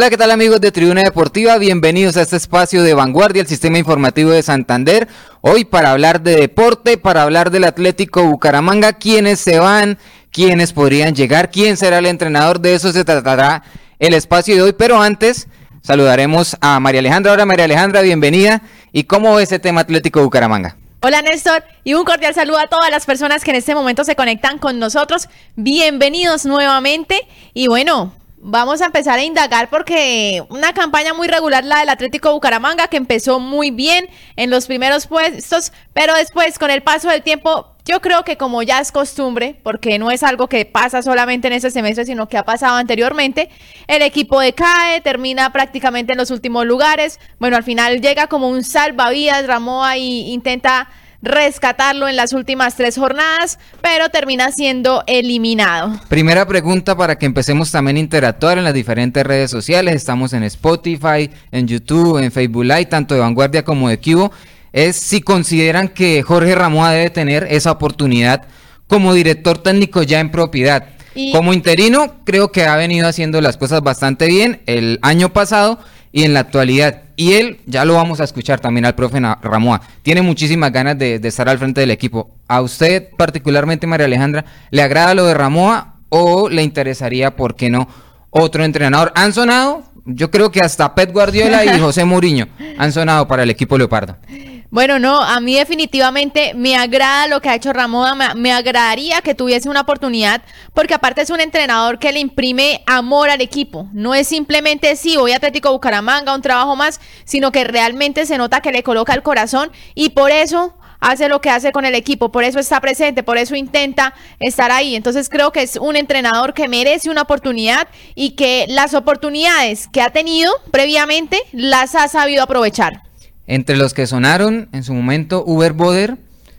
Hola, ¿qué tal amigos de Tribuna Deportiva? Bienvenidos a este espacio de vanguardia, el sistema informativo de Santander. Hoy para hablar de deporte, para hablar del Atlético Bucaramanga, quiénes se van, quiénes podrían llegar, quién será el entrenador, de eso se tratará el espacio de hoy. Pero antes, saludaremos a María Alejandra. Hola María Alejandra, bienvenida. ¿Y cómo ve ese tema Atlético Bucaramanga? Hola Néstor y un cordial saludo a todas las personas que en este momento se conectan con nosotros. Bienvenidos nuevamente y bueno, Vamos a empezar a indagar porque una campaña muy regular la del Atlético Bucaramanga que empezó muy bien en los primeros puestos, pero después con el paso del tiempo yo creo que como ya es costumbre, porque no es algo que pasa solamente en este semestre, sino que ha pasado anteriormente, el equipo decae, termina prácticamente en los últimos lugares. Bueno, al final llega como un salvavidas, Ramoa y intenta rescatarlo en las últimas tres jornadas, pero termina siendo eliminado. Primera pregunta para que empecemos también a interactuar en las diferentes redes sociales. Estamos en Spotify, en YouTube, en Facebook Live, tanto de Vanguardia como de Cubo. Es si consideran que Jorge Ramoa debe tener esa oportunidad como director técnico ya en propiedad. Como interino, creo que ha venido haciendo las cosas bastante bien el año pasado y en la actualidad. Y él, ya lo vamos a escuchar también al profe Ramoa, tiene muchísimas ganas de, estar al frente del equipo. ¿A usted particularmente, María Alejandra, le agrada lo de Ramoa o le interesaría, por qué no, otro entrenador? ¿Han sonado? Yo creo que hasta Pet Guardiola y José Mourinho han sonado para el equipo Leopardo. Bueno, no, a mí definitivamente me agrada lo que ha hecho Ramoda, me, agradaría que tuviese una oportunidad, porque aparte es un entrenador que le imprime amor al equipo. No es simplemente sí, voy a Atlético Bucaramanga, un trabajo más, sino que realmente se nota que le coloca el corazón y por eso hace lo que hace con el equipo, por eso está presente, por eso intenta estar ahí. Entonces creo que es un entrenador que merece una oportunidad y que las oportunidades que ha tenido previamente las ha sabido aprovechar. Entre los que sonaron en su momento, Uber Boder,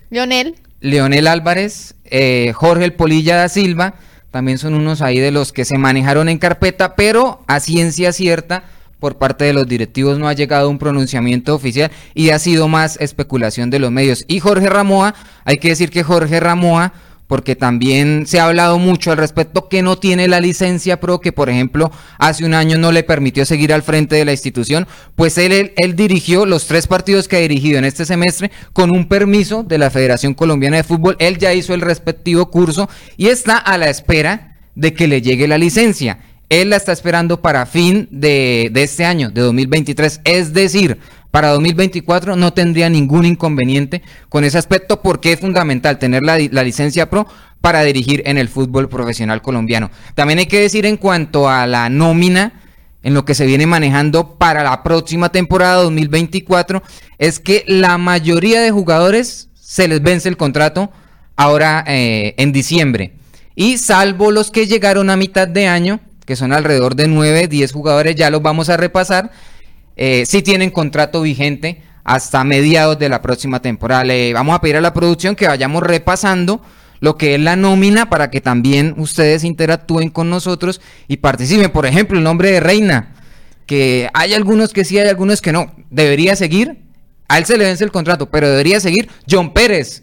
Leonel, Leonel Álvarez, eh, Jorge El Polilla da Silva, también son unos ahí de los que se manejaron en carpeta, pero a ciencia cierta por parte de los directivos no ha llegado un pronunciamiento oficial y ha sido más especulación de los medios. Y Jorge Ramoa, hay que decir que Jorge Ramoa porque también se ha hablado mucho al respecto que no tiene la licencia pro que por ejemplo hace un año no le permitió seguir al frente de la institución, pues él, él, dirigió los tres partidos que ha dirigido en este semestre con un permiso de la Federación Colombiana de Fútbol, él ya hizo el respectivo curso y está a la espera de que le llegue la licencia. Él la está esperando para fin de, de este año, de 2023, es decir, para 2024 no tendría ningún inconveniente con ese aspecto porque es fundamental tener la, licencia pro para dirigir en el fútbol profesional colombiano. También hay que decir en cuanto a la nómina, en lo que se viene manejando para la próxima temporada 2024, es que la mayoría de jugadores se les vence el contrato ahora eh, en diciembre. Y salvo los que llegaron a mitad de año, que son alrededor de 9, 10 jugadores, ya los vamos a repasar eh, sí tienen contrato vigente hasta mediados de la próxima temporada. Le vamos a pedir a la producción que vayamos repasando lo que es la nómina para que también ustedes interactúen con nosotros y participen. Por ejemplo, el nombre de Reina, que hay algunos que sí, hay algunos que no. Debería seguir. A él se le vence el contrato, pero debería seguir John Pérez.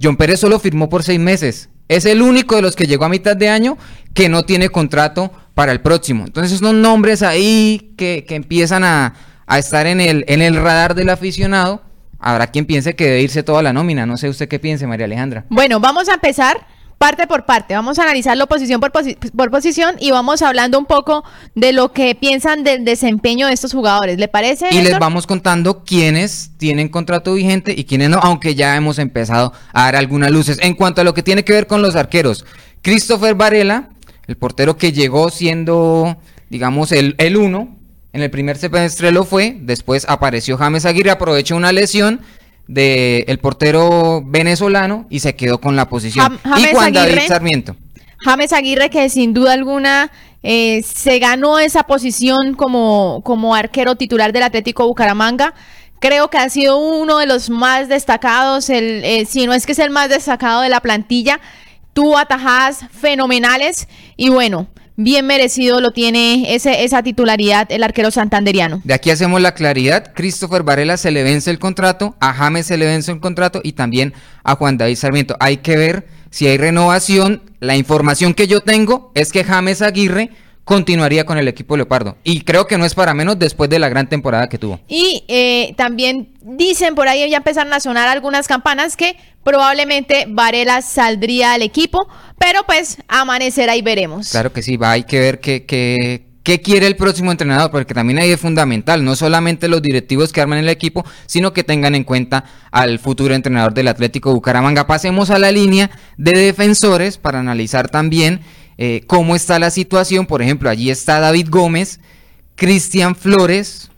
John Pérez solo firmó por seis meses. Es el único de los que llegó a mitad de año que no tiene contrato para el próximo. Entonces son nombres ahí que, empiezan a, estar en el, en el radar del aficionado. Habrá quien piense que debe irse toda la nómina. No sé usted qué piense, María Alejandra. Bueno, vamos a empezar parte por parte. Vamos a analizarlo posición por, por, posición y vamos hablando un poco de lo que piensan del desempeño de estos jugadores. ¿Le parece? Y les vamos contando quiénes tienen contrato vigente y quiénes no, aunque ya hemos empezado a dar algunas luces. En cuanto a lo que tiene que ver con los arqueros, Christopher Varela el portero que llegó siendo, digamos, el, el uno, en el primer semestre lo fue, después apareció James Aguirre, aprovechó una lesión del el portero venezolano y se quedó con la posición. y Juan David Sarmiento. James Aguirre que sin duda alguna eh, se ganó esa posición como, como arquero titular del Atlético Bucaramanga. Creo que ha sido uno de los más destacados, el, eh, si no es que es el más destacado de la plantilla tuvo atajadas fenomenales y bueno, bien merecido lo tiene ese, esa titularidad el arquero santanderiano. De aquí hacemos la claridad, Christopher Varela se le vence el contrato, a James se le vence el contrato y también a Juan David Sarmiento. Hay que ver si hay renovación. La información que yo tengo es que James Aguirre continuaría con el equipo Leopardo. Y creo que no es para menos después de la gran temporada que tuvo. Y eh, también dicen por ahí, ya empezaron a sonar algunas campanas que probablemente Varela saldría al equipo, pero pues amanecerá y veremos. Claro que sí, va, hay que ver qué, qué, quiere el próximo entrenador, porque también ahí es fundamental, no solamente los directivos que arman el equipo, sino que tengan en cuenta al futuro entrenador del Atlético Bucaramanga. Pasemos a la línea de defensores para analizar también eh, cómo está la situación. Por ejemplo, allí está David Gómez, Cristian Flores,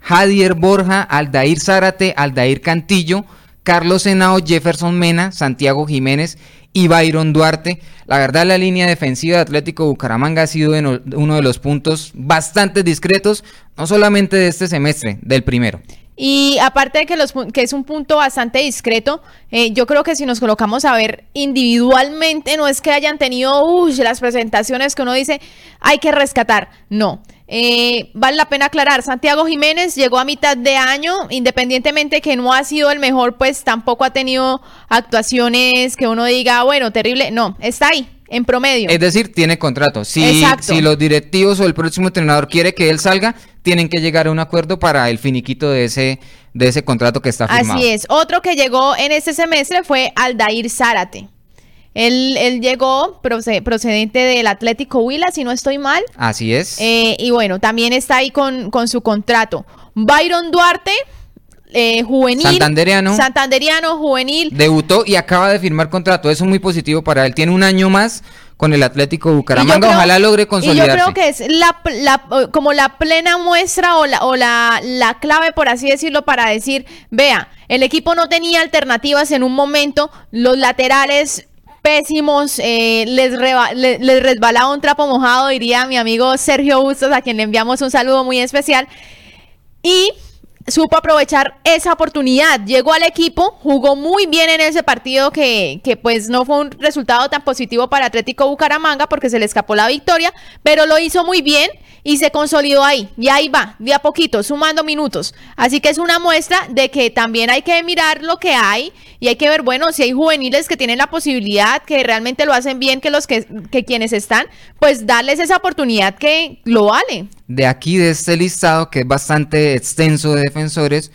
Jadier Borja, Aldair Zárate, Aldair Cantillo, Carlos Henao, Jefferson Mena, Santiago Jiménez y Byron Duarte. La verdad, la línea defensiva de Atlético Bucaramanga ha sido uno de los puntos bastante discretos, no solamente de este semestre, del primero. Y aparte de que, los, que es un punto bastante discreto, eh, yo creo que si nos colocamos a ver individualmente, no es que hayan tenido las presentaciones que uno dice hay que rescatar. No. Eh, vale la pena aclarar, Santiago Jiménez llegó a mitad de año, independientemente que no ha sido el mejor, pues tampoco ha tenido actuaciones que uno diga, bueno, terrible, no, está ahí, en promedio. Es decir, tiene contrato. Si, si los directivos o el próximo entrenador quiere que él salga, tienen que llegar a un acuerdo para el finiquito de ese, de ese contrato que está firmado. Así es. Otro que llegó en este semestre fue Aldair Zárate. Él, él llegó procedente del Atlético Huila, si no estoy mal. Así es. Eh, y bueno, también está ahí con, con su contrato. Byron Duarte, eh, juvenil. Santanderiano. Santanderiano, juvenil. Debutó y acaba de firmar contrato. Eso es muy positivo para él. Tiene un año más con el Atlético Bucaramanga. Ojalá logre consolidarse. Y yo creo que es la, la, como la plena muestra o, la, o la, la clave, por así decirlo, para decir, vea, el equipo no tenía alternativas en un momento, los laterales pésimos, eh, les, les, resbalaba un trapo mojado, diría mi amigo Sergio Bustos, a quien le enviamos un saludo muy especial. Y supo aprovechar esa oportunidad, llegó al equipo, jugó muy bien en ese partido que, que, pues no fue un resultado tan positivo para Atlético Bucaramanga porque se le escapó la victoria, pero lo hizo muy bien y se consolidó ahí. Y ahí va, de a poquito, sumando minutos. Así que es una muestra de que también hay que mirar lo que hay y hay que ver, bueno, si hay juveniles que tienen la posibilidad, que realmente lo hacen bien, que los que, que quienes están, pues darles esa oportunidad que lo vale. De aquí, de este listado, que es bastante extenso de defensores,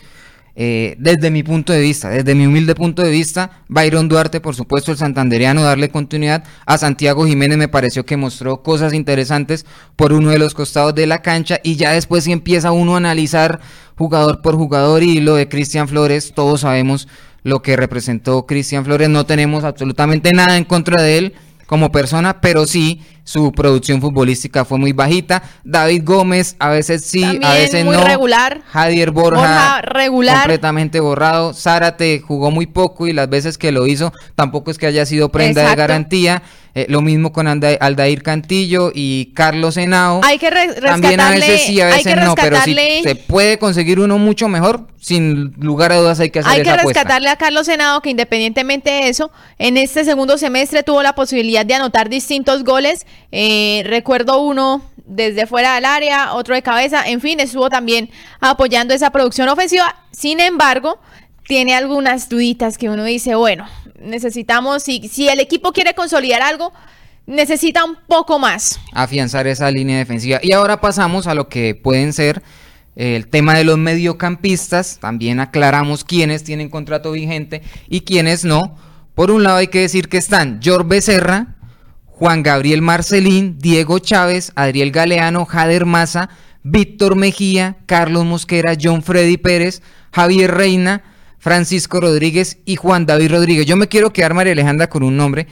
eh, desde mi punto de vista, desde mi humilde punto de vista, Byron Duarte, por supuesto, el santanderiano, darle continuidad a Santiago Jiménez me pareció que mostró cosas interesantes por uno de los costados de la cancha y ya después si empieza uno a analizar jugador por jugador y lo de Cristian Flores, todos sabemos lo que representó Cristian Flores, no tenemos absolutamente nada en contra de él como persona, pero sí su producción futbolística fue muy bajita. David Gómez, a veces sí, a veces muy no. regular. Javier Borja, regular. completamente borrado. Zárate jugó muy poco y las veces que lo hizo tampoco es que haya sido prenda de garantía. Eh, lo mismo con Aldair Cantillo y Carlos Henao. Hay que También a veces sí, a veces no, pero si se puede conseguir uno mucho mejor, sin lugar a dudas hay que hacer Hay que rescatarle a Carlos Henao que independientemente de eso, en este segundo semestre tuvo la posibilidad de anotar distintos goles eh, recuerdo uno desde fuera del área, otro de cabeza, en fin, estuvo también apoyando esa producción ofensiva. Sin embargo, tiene algunas duditas que uno dice, bueno, necesitamos, si, si el equipo quiere consolidar algo, necesita un poco más. Afianzar esa línea defensiva. Y ahora pasamos a lo que pueden ser eh, el tema de los mediocampistas. También aclaramos quiénes tienen contrato vigente y quiénes no. Por un lado hay que decir que están George Becerra, Juan Gabriel Marcelín, Diego Chávez, Adriel Galeano, Jader Maza, Víctor Mejía, Carlos Mosquera, John Freddy Pérez, Javier Reina, Francisco Rodríguez y Juan David Rodríguez. Yo me quiero quedar, María Alejandra, con un nombre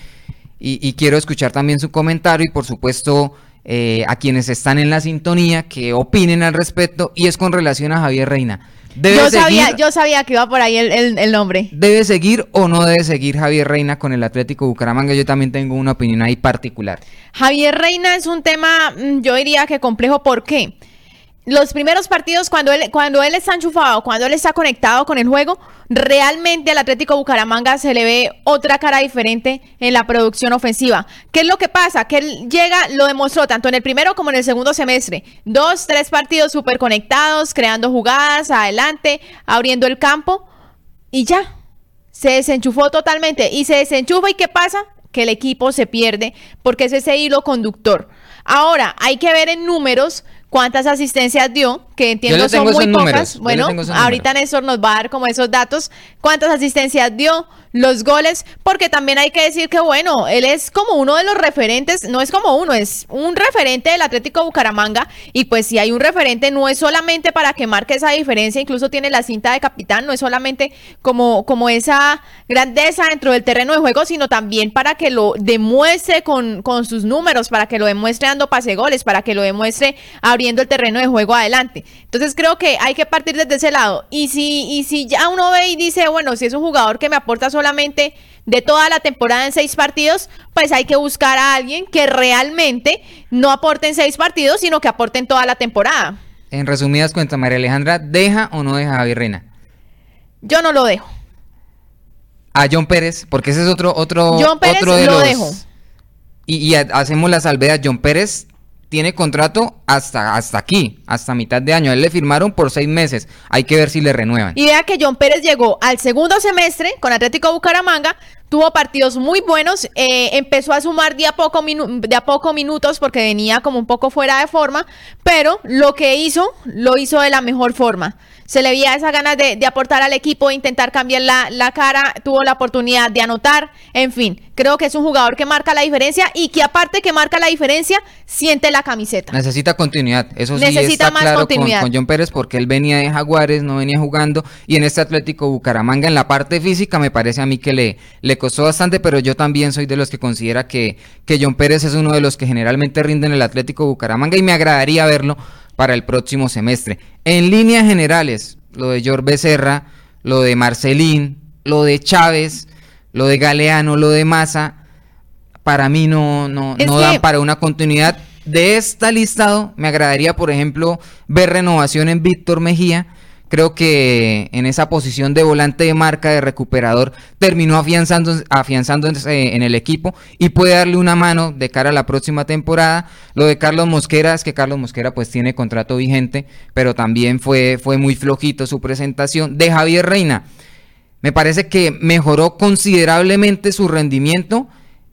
y, quiero escuchar también su comentario y por supuesto eh, a quienes están en la sintonía que opinen al respecto y es con relación a Javier Reina yo, sabía, yo sabía que iba por ahí el, nombre. ¿Debe seguir o no debe seguir Javier Reina con el Atlético Bucaramanga? Yo también tengo una opinión ahí particular. Javier Reina es un tema, mm, yo diría que complejo. ¿Por qué? Los primeros partidos, cuando él, cuando él está enchufado, cuando él está conectado con el juego, realmente al Atlético Bucaramanga se le ve otra cara diferente en la producción ofensiva. ¿Qué es lo que pasa? Que él llega, lo demostró tanto en el primero como en el segundo semestre. Dos, tres partidos súper conectados, creando jugadas, adelante, abriendo el campo y ya. Se desenchufó totalmente y se desenchufa y ¿qué pasa? Que el equipo se pierde porque es ese hilo conductor. Ahora, hay que ver en números cuántas asistencias dio, que entiendo son muy pocas. Bueno, ahorita Néstor nos va a dar como esos datos, cuántas asistencias dio, los goles, porque también hay que decir que, bueno, él es como uno de los referentes, no es como uno, es un referente del Atlético Bucaramanga, y pues si hay un referente, no es solamente para que marque esa diferencia, incluso tiene la cinta de capitán, no es solamente como, como esa grandeza dentro del terreno de juego, sino también para que lo demuestre con, con sus números, para que lo demuestre dando pase goles, para que lo demuestre abriendo el terreno de juego adelante. Entonces creo que hay que partir desde ese lado. Y si, y si ya uno ve y dice, bueno, si es un jugador que me aporta solamente de toda la temporada en seis partidos, pues hay que buscar a alguien que realmente no aporte en seis partidos, sino que aporte en toda la temporada. En resumidas cuentas, María Alejandra, ¿deja o no deja a Javier Reina? Yo no lo dejo. A John Pérez, porque ese es otro, otro, John Pérez otro de lo los... dejo. Y, y hacemos la salvedad, John Pérez tiene contrato hasta, hasta aquí, hasta mitad de año. él le firmaron por seis meses. Hay que ver si le renuevan. Y vea que John Pérez llegó al segundo semestre con Atlético Bucaramanga, tuvo partidos muy buenos, eh, empezó a sumar de a, poco de a poco minutos porque venía como un poco fuera de forma, pero lo que hizo, lo hizo de la mejor forma se le veía esa ganas de, aportar al equipo, intentar cambiar la, cara, tuvo la oportunidad de anotar, en fin, creo que es un jugador que marca la diferencia y que aparte que marca la diferencia, siente la camiseta. Necesita continuidad, eso sí Necesita está claro con, con, John Pérez porque él venía de Jaguares, no venía jugando y en este Atlético Bucaramanga en la parte física me parece a mí que le, le costó bastante, pero yo también soy de los que considera que, que John Pérez es uno de los que generalmente rinden el Atlético Bucaramanga y me agradaría verlo para el próximo semestre. En líneas generales, lo de George Becerra, lo de Marcelín, lo de Chávez, lo de Galeano, lo de Massa, para mí no, no, no dan para una continuidad. De esta listado, me agradaría, por ejemplo, ver renovación en Víctor Mejía Creo que en esa posición de volante de marca, de recuperador, terminó afianzándose en el equipo y puede darle una mano de cara a la próxima temporada. Lo de Carlos Mosquera es que Carlos Mosquera pues tiene contrato vigente, pero también fue, fue muy flojito su presentación. De Javier Reina, me parece que mejoró considerablemente su rendimiento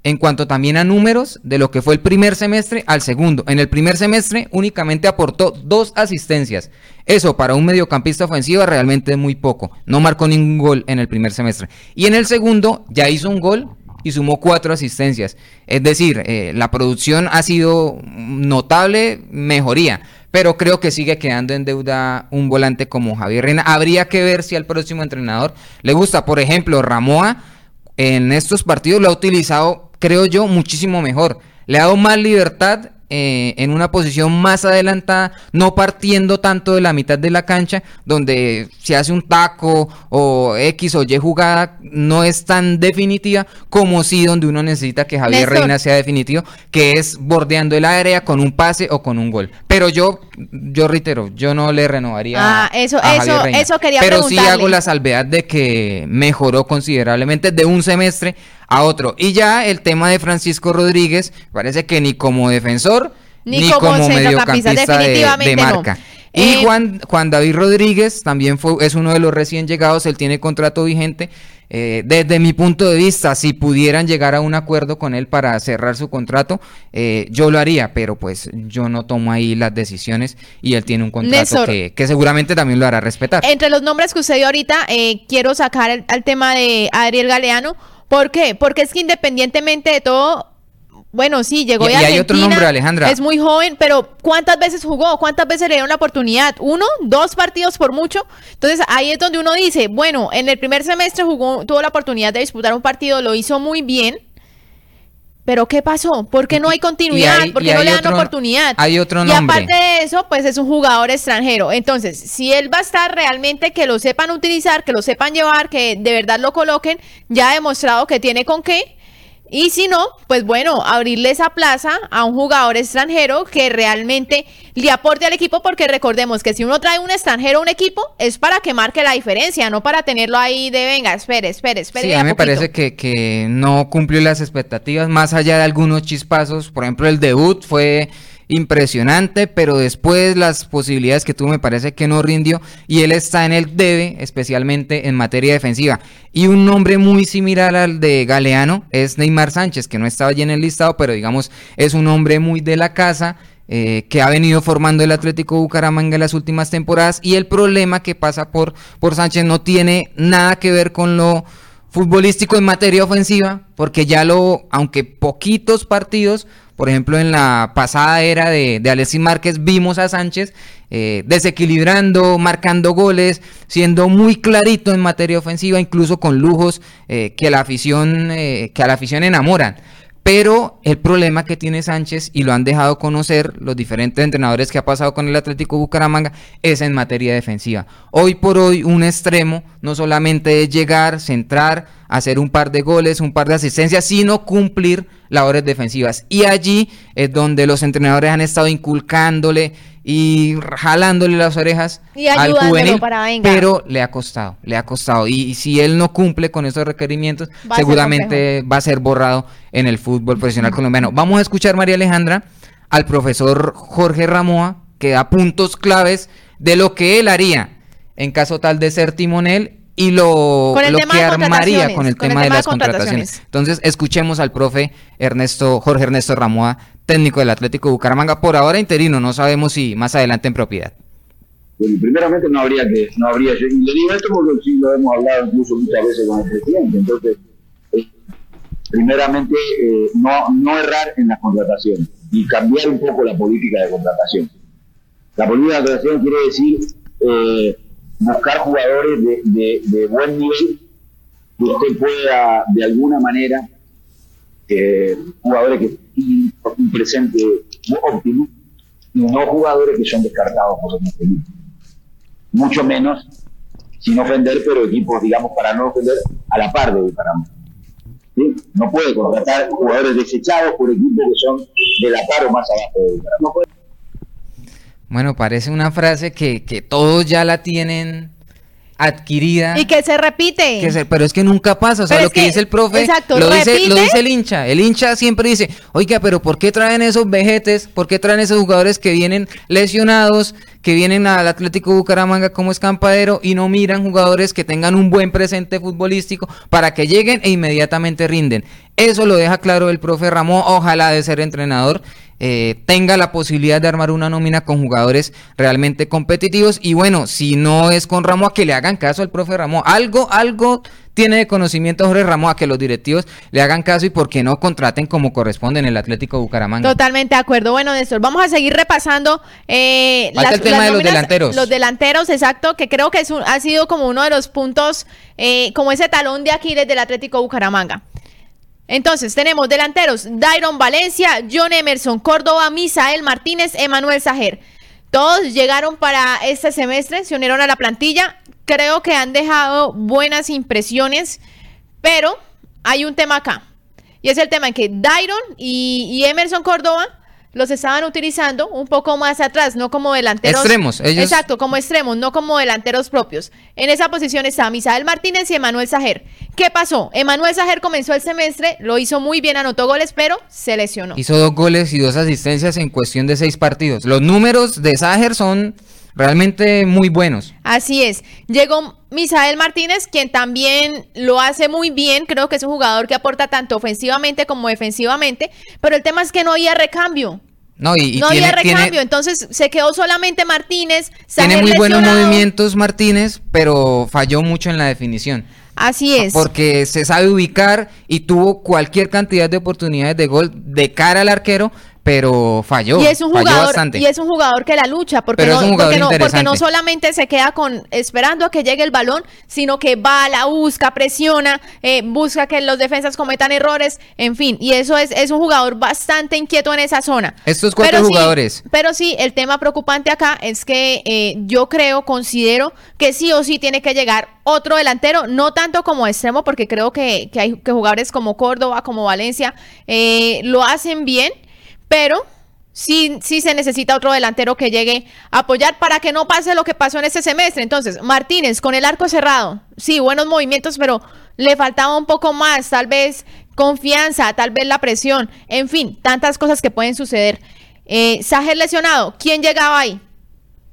en cuanto también a números de lo que fue el primer semestre al segundo. En el primer semestre únicamente aportó dos asistencias. Eso para un mediocampista ofensivo realmente es muy poco. No marcó ningún gol en el primer semestre. Y en el segundo ya hizo un gol y sumó cuatro asistencias. Es decir, eh, la producción ha sido notable mejoría. Pero creo que sigue quedando en deuda un volante como Javier Reina. Habría que ver si al próximo entrenador le gusta. Por ejemplo, Ramoa en estos partidos lo ha utilizado creo yo, muchísimo mejor. Le ha dado más libertad eh, en una posición más adelantada, no partiendo tanto de la mitad de la cancha, donde se hace un taco o X o Y jugada no es tan definitiva como si donde uno necesita que Javier Reina sea definitivo, que es bordeando el área con un pase o con un gol. Pero yo, yo reitero, yo no le renovaría. Ah, eso, eso, eso quería Pero sí hago la salvedad de que mejoró considerablemente de un semestre a otro. Y ya el tema de Francisco Rodríguez, parece que ni como defensor, ni, como, mediocampista de, marca. Y eh, Juan, Juan David Rodríguez también fue, es uno de los recién llegados, él tiene contrato vigente. Eh, desde mi punto de vista, si pudieran llegar a un acuerdo con él para cerrar su contrato, eh, yo lo haría, pero pues yo no tomo ahí las decisiones y él tiene un contrato que, seguramente también lo hará respetar. Entre los nombres que usted dio ahorita, quiero sacar el, al tema de Adriel Galeano ¿Por qué? Porque es que independientemente de todo, bueno, sí, llegó y, de Argentina. Y hay otro nombre, Alejandra. Es muy joven, pero ¿cuántas veces jugó? ¿Cuántas veces le dieron la oportunidad? ¿Uno? ¿Dos partidos por mucho? Entonces ahí es donde uno dice, bueno, en el primer semestre jugó, tuvo la oportunidad de disputar un partido, lo hizo muy bien. Pero ¿qué pasó? ¿Por qué no hay continuidad? ¿Por qué no le dan oportunidad? Hay otro nombre. Y aparte de eso, pues es un jugador extranjero. Entonces, si él va a estar realmente que lo sepan utilizar, que lo sepan llevar, que de verdad lo coloquen, ya ha demostrado que tiene con qué. Y si no, pues bueno, abrirle esa plaza a un jugador extranjero que realmente le aporte al equipo, porque recordemos que si uno trae un extranjero a un equipo, es para que marque la diferencia, no para tenerlo ahí de venga, espere, espere, espere. Sí, a mí me parece que, que no cumplió las expectativas, más allá de algunos chispazos, por ejemplo, el debut fue impresionante, pero después las posibilidades que tuvo me parece que no rindió y él está en el debe, especialmente en materia defensiva. Y un nombre muy similar al de Galeano es Neymar Sánchez, que no estaba allí en el listado, pero digamos es un hombre muy de la casa. Eh, que ha venido formando el Atlético Bucaramanga en las últimas temporadas y el problema que pasa por, por Sánchez no tiene nada que ver con lo futbolístico en materia ofensiva, porque ya lo, aunque poquitos partidos, por ejemplo, en la pasada era de, Alexis Márquez vimos a Sánchez eh, desequilibrando, marcando goles, siendo muy clarito en materia ofensiva, incluso con lujos eh, que la afición, eh, que a la afición enamoran. Pero el problema que tiene Sánchez, y lo han dejado conocer los diferentes entrenadores que ha pasado con el Atlético Bucaramanga, es en materia defensiva. Hoy por hoy un extremo no solamente es llegar, centrar, hacer un par de goles, un par de asistencias, sino cumplir labores defensivas. Y allí es donde los entrenadores han estado inculcándole y jalándole las orejas al juvenil, pero le ha costado, le ha costado. Y, si él no cumple con esos requerimientos, seguramente va a ser borrado en el fútbol profesional colombiano. Vamos a escuchar, María Alejandra, al profesor Jorge Ramoa, que da puntos claves de lo que él haría en caso tal de ser timonel y lo, lo que armaría con el, tema, de las contrataciones. Entonces, escuchemos al profe Ernesto, Jorge Ernesto Ramoa, técnico del Atlético Bucaramanga, por ahora interino, no sabemos si más adelante en propiedad. Bueno, primeramente no habría que, no habría, y le digo esto porque sí lo hemos hablado incluso muchas veces con el presidente, entonces, eh, primeramente eh, no, no errar en las contrataciones y cambiar un poco la política de contratación. La política de contratación quiere decir eh, buscar jugadores de, de, buen nivel que usted pueda de alguna manera eh, jugadores que tienen un presente óptimo y no jugadores que son descartados por los equipos. Mucho menos, sin ofender, pero equipos, digamos, para no ofender a la par de Bucaramanga. ¿Sí? No puede contratar jugadores desechados por equipos que son de la par o más abajo de Bucaramanga. Bueno, parece una frase que, que todos ya la tienen adquirida. Y que se repite. Que pero es que nunca pasa. O sea, lo que, dice el profe lo, dice, lo dice el hincha. El hincha siempre dice, oiga, pero ¿por qué traen esos vejetes? ¿Por qué traen esos jugadores que vienen lesionados, que vienen al Atlético Bucaramanga como escampadero y no miran jugadores que tengan un buen presente futbolístico para que lleguen e inmediatamente rinden? Eso lo deja claro el profe Ramón, ojalá de ser entrenador eh, tenga la posibilidad de armar una nómina con jugadores realmente competitivos. Y bueno, si no es con Ramón, que le hagan caso al profe Ramón. Algo, algo tiene de conocimiento Jorge Ramón a que los directivos le hagan caso y por qué no contraten como corresponde en el Atlético Bucaramanga. Totalmente de acuerdo. Bueno, Néstor, vamos a seguir repasando eh, el tema de los delanteros. Los delanteros, exacto, que creo que es ha sido como uno de los puntos, eh, como ese talón de aquí desde el Atlético Bucaramanga. Entonces tenemos delanteros Dairon Valencia, John Emerson, Córdoba, Misael Martínez, Emanuel Sajer. Todos llegaron para este semestre, se unieron a la plantilla. Creo que han dejado buenas impresiones, pero hay un tema acá. Y es el tema en que Dairon y Emerson Córdoba los estaban utilizando un poco más atrás, no como delanteros. Extremos, ellos. Exacto, como extremos, no como delanteros propios. En esa posición está Misael Martínez y Emanuel Sajer. ¿Qué pasó? Emanuel Sajer comenzó el semestre, lo hizo muy bien, anotó goles, pero se lesionó. Hizo dos goles y dos asistencias en cuestión de seis partidos. Los números de Sajer son realmente muy buenos. Así es. Llegó Misael Martínez, quien también lo hace muy bien. Creo que es un jugador que aporta tanto ofensivamente como defensivamente. Pero el tema es que no había recambio. No, y, no había recambio, entonces se quedó solamente Martínez. Tiene muy buenos movimientos Martínez, pero falló mucho en la definición. Así es. Porque se sabe ubicar y tuvo cualquier cantidad de oportunidades de gol de cara al arquero, pero falló. Y es un falló jugador, bastante. y es un jugador que la lucha, porque, no, porque, no, porque no solamente se queda con esperando a que llegue el balón, sino que va, la busca, presiona, eh, busca que los defensas cometan errores, en fin, y eso es, es un jugador bastante inquieto en esa zona. Estos cuatro jugadores. pero sí, el tema preocupante acá es que eh, yo creo, considero que sí o sí tiene que llegar otro delantero, no tanto como extremo, porque creo que, que hay que jugadores como Córdoba, como Valencia, eh, lo hacen bien pero sí, sí se necesita otro delantero que llegue a apoyar para que no pase lo que pasó en este semestre. Entonces, Martínez, con el arco cerrado, sí, buenos movimientos, pero le faltaba un poco más, tal vez confianza, tal vez la presión, en fin, tantas cosas que pueden suceder. eh, Sager lesionado, ¿quién llegaba ahí?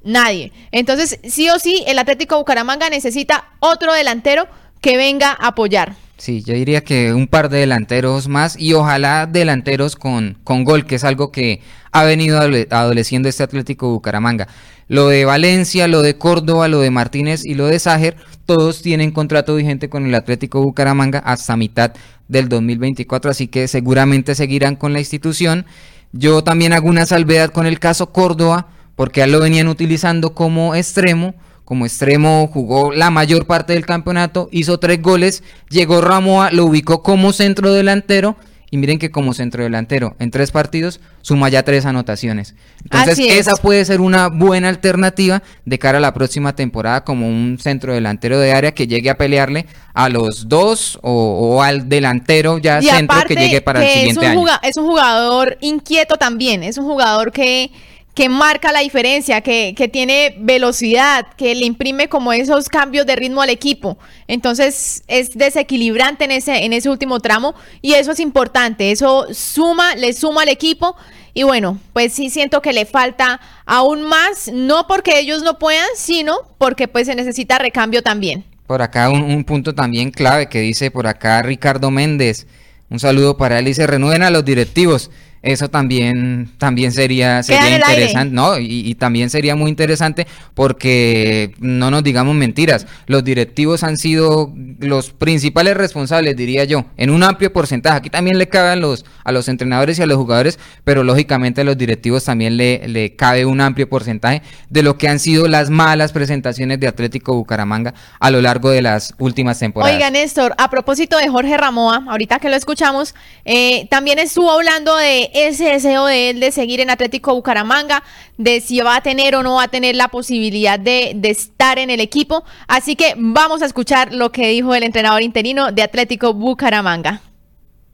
Nadie. Entonces, sí o sí, el Atlético Bucaramanga necesita otro delantero que venga a apoyar. Sí, yo diría que un par de delanteros más y ojalá delanteros con, con gol, que es algo que ha venido adoleciendo este Atlético Bucaramanga. Lo de Valencia, lo de Córdoba, lo de Martínez y lo de Ságer, todos tienen contrato vigente con el Atlético Bucaramanga hasta mitad del 2024, así que seguramente seguirán con la institución. Yo también hago una salvedad con el caso Córdoba, porque ya lo venían utilizando como extremo. Como extremo jugó la mayor parte del campeonato, hizo tres goles, llegó Ramoa, lo ubicó como centro delantero y miren que como centrodelantero en tres partidos suma ya tres anotaciones. Entonces esa puede ser una buena alternativa de cara a la próxima temporada como un centrodelantero de área que llegue a pelearle a los dos o, al delantero ya centro que llegue para el siguiente año. Es un jugador inquieto también, es un jugador que que marca la diferencia, que, que, tiene velocidad, que le imprime como esos cambios de ritmo al equipo. Entonces es desequilibrante en ese, en ese último tramo y eso es importante, eso suma, le suma al equipo. Y bueno, pues sí siento que le falta aún más, no porque ellos no puedan, sino porque pues se necesita recambio también. Por acá un, un punto también clave que dice por acá Ricardo Méndez, un saludo para él y se renueven a los directivos eso también, también sería, sería interesante, ¿no? Y, también sería muy interesante porque no nos digamos mentiras, los directivos han sido los principales responsables, diría yo, en un amplio porcentaje. Aquí también le cabe a los, a los entrenadores y a los jugadores, pero lógicamente a los directivos también le, le cabe un amplio porcentaje de lo que han sido las malas presentaciones de Atlético Bucaramanga a lo largo de las últimas temporadas. Oiga, Néstor, a propósito de Jorge Ramoa, ahorita que lo escuchamos, eh, también estuvo hablando de ese deseo de él de seguir en Atlético Bucaramanga, de si va a tener o no va a tener la posibilidad de, estar en el equipo. Así que vamos a escuchar lo que dijo el entrenador interino de Atlético Bucaramanga.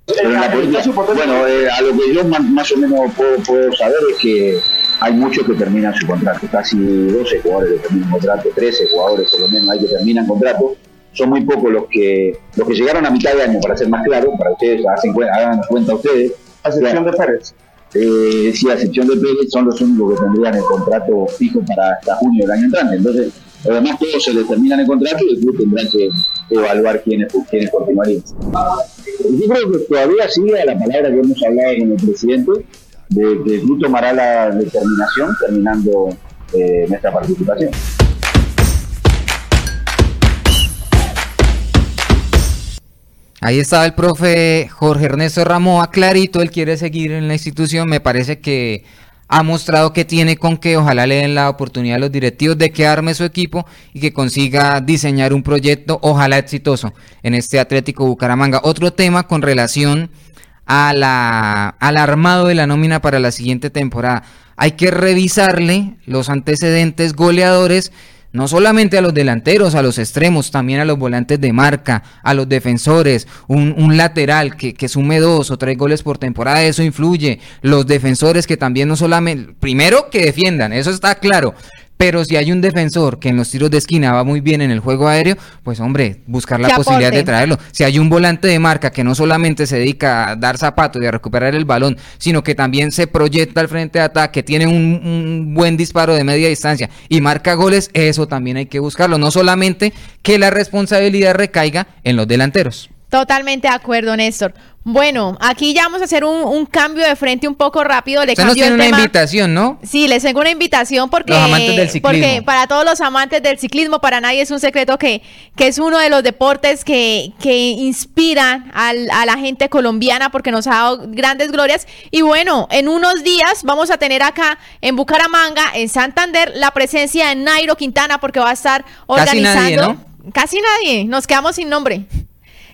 Bueno, eh, a lo que yo más, o menos puedo, saber es que hay muchos que terminan su contrato, casi 12 jugadores que terminan contrato, 13 jugadores por lo menos hay que terminan contrato. Son muy pocos los que los que llegaron a mitad de año, para ser más claro, para ustedes, hagan cuenta ustedes, a excepción de Pérez. Eh, sí, a excepción de Pérez, son los únicos que tendrían el contrato fijo para hasta junio del año entrante. Entonces, además todos se determinan el contrato y el club tendrá que evaluar quiénes, quiénes continuarían. Yo creo que todavía sigue la palabra que hemos hablado con el presidente, de que el club tomará la determinación terminando eh, nuestra participación. Ahí estaba el profe Jorge Ernesto Ramoa, clarito, él quiere seguir en la institución, me parece que ha mostrado que tiene con que ojalá le den la oportunidad a los directivos de que arme su equipo y que consiga diseñar un proyecto, ojalá exitoso, en este Atlético Bucaramanga. Otro tema con relación al armado de la nómina para la siguiente temporada. Hay que revisarle los antecedentes goleadores no solamente a los delanteros, a los extremos, también a los volantes de marca, a los defensores, un, lateral que, que, sume dos o tres goles por temporada, eso influye. Los defensores que también no solamente, primero que defiendan, eso está claro, pero si hay un defensor que en los tiros de esquina va muy bien en el juego aéreo, pues hombre, buscar la posibilidad de traerlo. Si hay un volante de marca que no solamente se dedica a dar zapatos y a recuperar el balón, sino que también se proyecta al frente de ataque, tiene un, un buen disparo de media distancia y marca goles, eso también hay que buscarlo. No solamente que la responsabilidad recaiga en los delanteros. Totalmente de acuerdo, Néstor. Bueno, aquí ya vamos a hacer un, cambio de frente un poco rápido. Le cambio nos una invitación, ¿no? Sí, les tengo una invitación porque, porque para todos los amantes del ciclismo, para nadie es un secreto que, que es uno de los deportes que, que inspiran a la gente colombiana porque nos ha dado grandes glorias. Y bueno, en unos días vamos a tener acá en Bucaramanga, en Santander, la presencia de Nairo Quintana porque va a estar organizando. Casi nadie, ¿no? Casi nadie, nos quedamos sin nombre.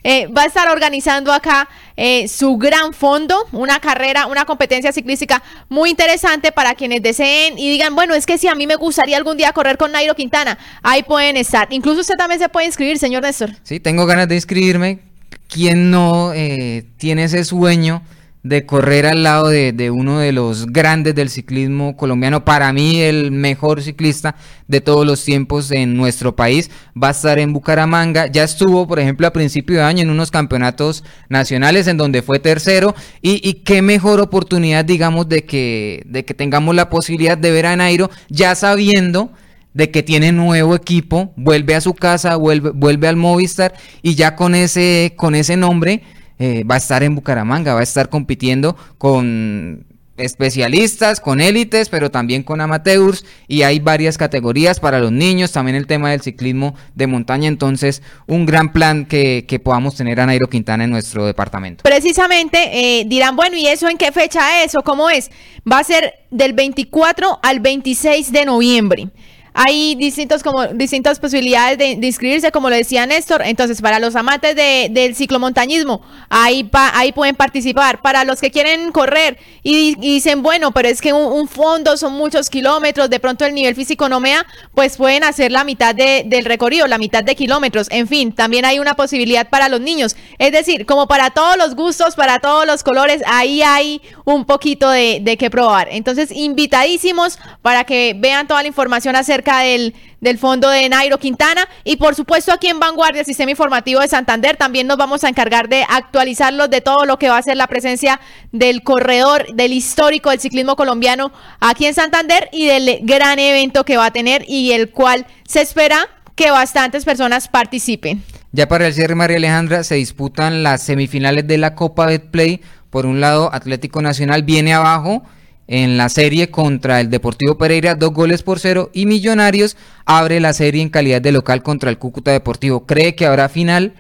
Eh, va a estar organizando acá eh, su gran fondo, una carrera, una competencia ciclística muy interesante para quienes deseen y digan, bueno, es que si a mí me gustaría algún día correr con Nairo Quintana, ahí pueden estar. Incluso usted también se puede inscribir, señor Néstor. Sí, tengo ganas de inscribirme. ¿Quién no eh, tiene ese sueño? De correr al lado de, de, uno de los grandes del ciclismo colombiano, para mí el mejor ciclista de todos los tiempos en nuestro país, va a estar en Bucaramanga, ya estuvo por ejemplo a principio de año en unos campeonatos nacionales en donde fue tercero y, y qué mejor oportunidad digamos de que, de que tengamos la posibilidad de ver a Nairo ya sabiendo de que tiene nuevo equipo, vuelve a su casa, vuelve, vuelve al Movistar y ya con ese, con ese nombre eh, va a estar en Bucaramanga, va a estar compitiendo con especialistas, con élites, pero también con amateurs y hay varias categorías para los niños, también el tema del ciclismo de montaña, entonces un gran plan que, que podamos tener a Nairo Quintana en nuestro departamento. Precisamente eh, dirán, bueno, ¿y eso en qué fecha es o cómo es? Va a ser del 24 al 26 de noviembre hay distintos como distintas posibilidades de, inscribirse, como lo decía Néstor. Entonces, para los amantes de, del ciclomontañismo, ahí, pa, ahí pueden participar. Para los que quieren correr y, dicen, bueno, pero es que un, un, fondo son muchos kilómetros, de pronto el nivel físico no me da, pues pueden hacer la mitad de, del recorrido, la mitad de kilómetros. En fin, también hay una posibilidad para los niños. Es decir, como para todos los gustos, para todos los colores, ahí hay un poquito de, de que probar. Entonces, invitadísimos para que vean toda la información acerca del, fondo de Nairo Quintana y por supuesto aquí en Vanguardia, el Sistema Informativo de Santander, también nos vamos a encargar de actualizarlos de todo lo que va a ser la presencia del corredor, del histórico del ciclismo colombiano aquí en Santander y del gran evento que va a tener y el cual se espera que bastantes personas participen. Ya para el cierre, María Alejandra, se disputan las semifinales de la Copa Betplay. Por un lado, Atlético Nacional viene abajo en la serie contra el Deportivo Pereira, dos goles por cero, y Millonarios abre la serie en calidad de local contra el Cúcuta Deportivo. ¿Cree que habrá final?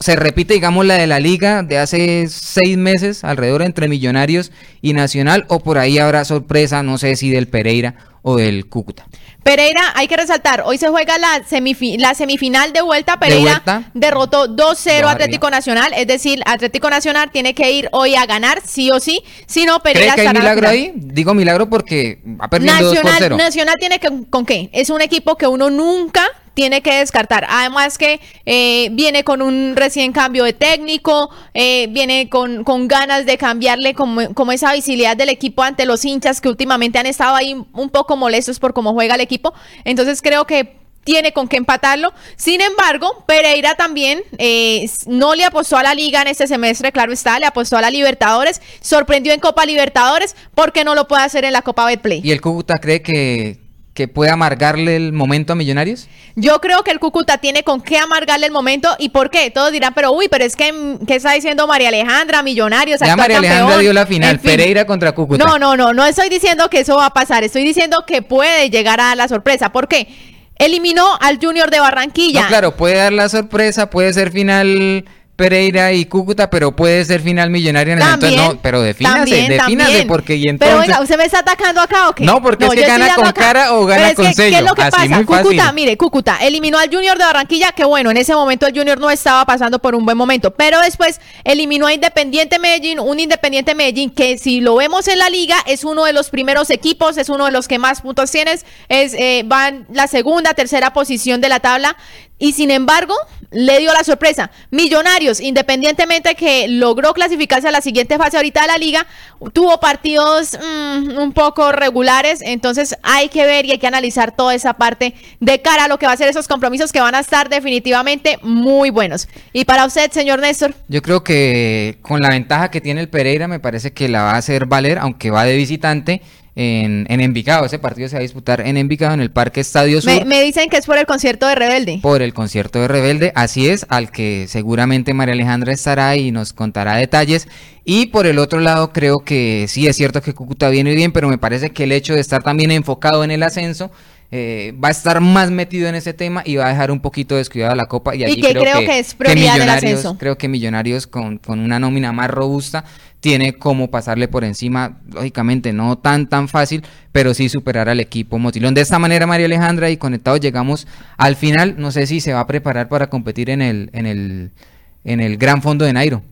Se repite, digamos, la de la liga de hace seis meses, alrededor entre Millonarios y Nacional, o por ahí habrá sorpresa, no sé si del Pereira o del Cúcuta. Pereira, hay que resaltar, hoy se juega la, semifi la semifinal de vuelta. Pereira de vuelta. derrotó 2-0 Atlético Nacional, es decir, Atlético Nacional tiene que ir hoy a ganar, sí o sí. Si no, Pereira ¿Cree que hay milagro ahí? Digo milagro porque ha perdido Nacional, 2 por 0. Nacional tiene que, ¿con qué? Es un equipo que uno nunca tiene que descartar. Además que eh, viene con un recién cambio de técnico, eh, viene con, con, ganas de cambiarle como, esa visibilidad del equipo ante los hinchas que últimamente han estado ahí un poco molestos por cómo juega el equipo. Entonces creo que tiene con qué empatarlo. Sin embargo, Pereira también eh, no le apostó a la liga en este semestre, claro está, le apostó a la Libertadores, sorprendió en Copa Libertadores, porque no lo puede hacer en la Copa Betplay. ¿Y el Cúcuta cree que, que puede amargarle el momento a Millonarios? Yo creo que el Cúcuta tiene con qué amargarle el momento y por qué. Todos dirán, pero uy, pero es que ¿qué está diciendo María Alejandra? Millonarios. Ya María Alejandra dio la final, en fin. Pereira contra Cúcuta. No, no, no, no estoy diciendo que eso va a pasar, estoy diciendo que puede llegar a la sorpresa. ¿Por qué? Eliminó al Junior de Barranquilla. No, claro, puede dar la sorpresa, puede ser final Pereira y Cúcuta, pero puede ser final millonaria en el también, entonces. No, pero defínase, también, defínase, también. porque y entonces. Pero oiga, ¿usted me está atacando acá o qué? No, porque no, es que gana con acá. cara o gana es con que, sello. ¿Qué es lo que Así pasa? muy Cúcuta, fácil. mire, Cúcuta eliminó al Junior de Barranquilla, que bueno, en ese momento el Junior no estaba pasando por un buen momento, pero después eliminó a Independiente Medellín, un Independiente Medellín que si lo vemos en la liga es uno de los primeros equipos, es uno de los que más puntos tienes, es eh, va en la segunda, tercera posición de la tabla y sin embargo le dio la sorpresa. Millonarios, independientemente que logró clasificarse a la siguiente fase ahorita de la liga, tuvo partidos mmm, un poco regulares, entonces hay que ver y hay que analizar toda esa parte de cara a lo que va a ser esos compromisos que van a estar definitivamente muy buenos. Y para usted, señor Néstor. Yo creo que con la ventaja que tiene el Pereira me parece que la va a hacer valer, aunque va de visitante en, en, Envigado. Ese partido se va a disputar en Envigado, en el Parque Estadio Sur. Me, me, dicen que es por el concierto de Rebelde. Por el concierto de Rebelde, así es, al que seguramente María Alejandra estará y nos contará detalles. Y por el otro lado, creo que sí es cierto que Cúcuta viene bien, pero me parece que el hecho de estar también enfocado en el ascenso. Eh, va a estar más metido en ese tema y va a dejar un poquito descuidada la copa. Y, allí y que creo, creo que, que, es prioridad que del ascenso. Creo que Millonarios con, con una nómina más robusta tiene como pasarle por encima, lógicamente no tan tan fácil, pero sí superar al equipo Motilón. De esta manera, María Alejandra, y conectados llegamos al final. No sé si se va a preparar para competir en el, en el, en el Gran Fondo de Nairo.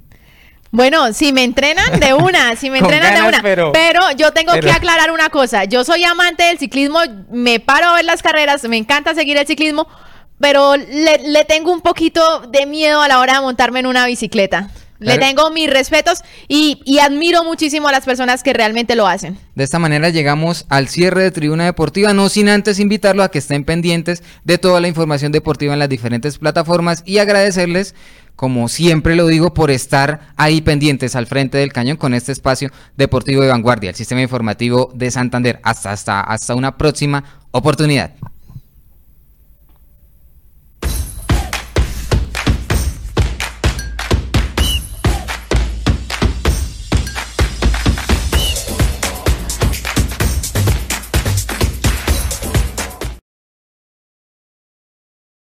Bueno, si me entrenan de una, si me entrenan ganas, de una. Pero, pero yo tengo pero... que aclarar una cosa. Yo soy amante del ciclismo, me paro a ver las carreras, me encanta seguir el ciclismo, pero le, le tengo un poquito de miedo a la hora de montarme en una bicicleta. Le tengo mis respetos y, y, admiro muchísimo a las personas que realmente lo hacen. De esta manera llegamos al cierre de Tribuna Deportiva, no sin antes invitarlo a que estén pendientes de toda la información deportiva en las diferentes plataformas y agradecerles como siempre lo digo, por estar ahí pendientes al frente del cañón con este espacio deportivo de vanguardia, el sistema informativo de Santander. Hasta, hasta, hasta una próxima oportunidad.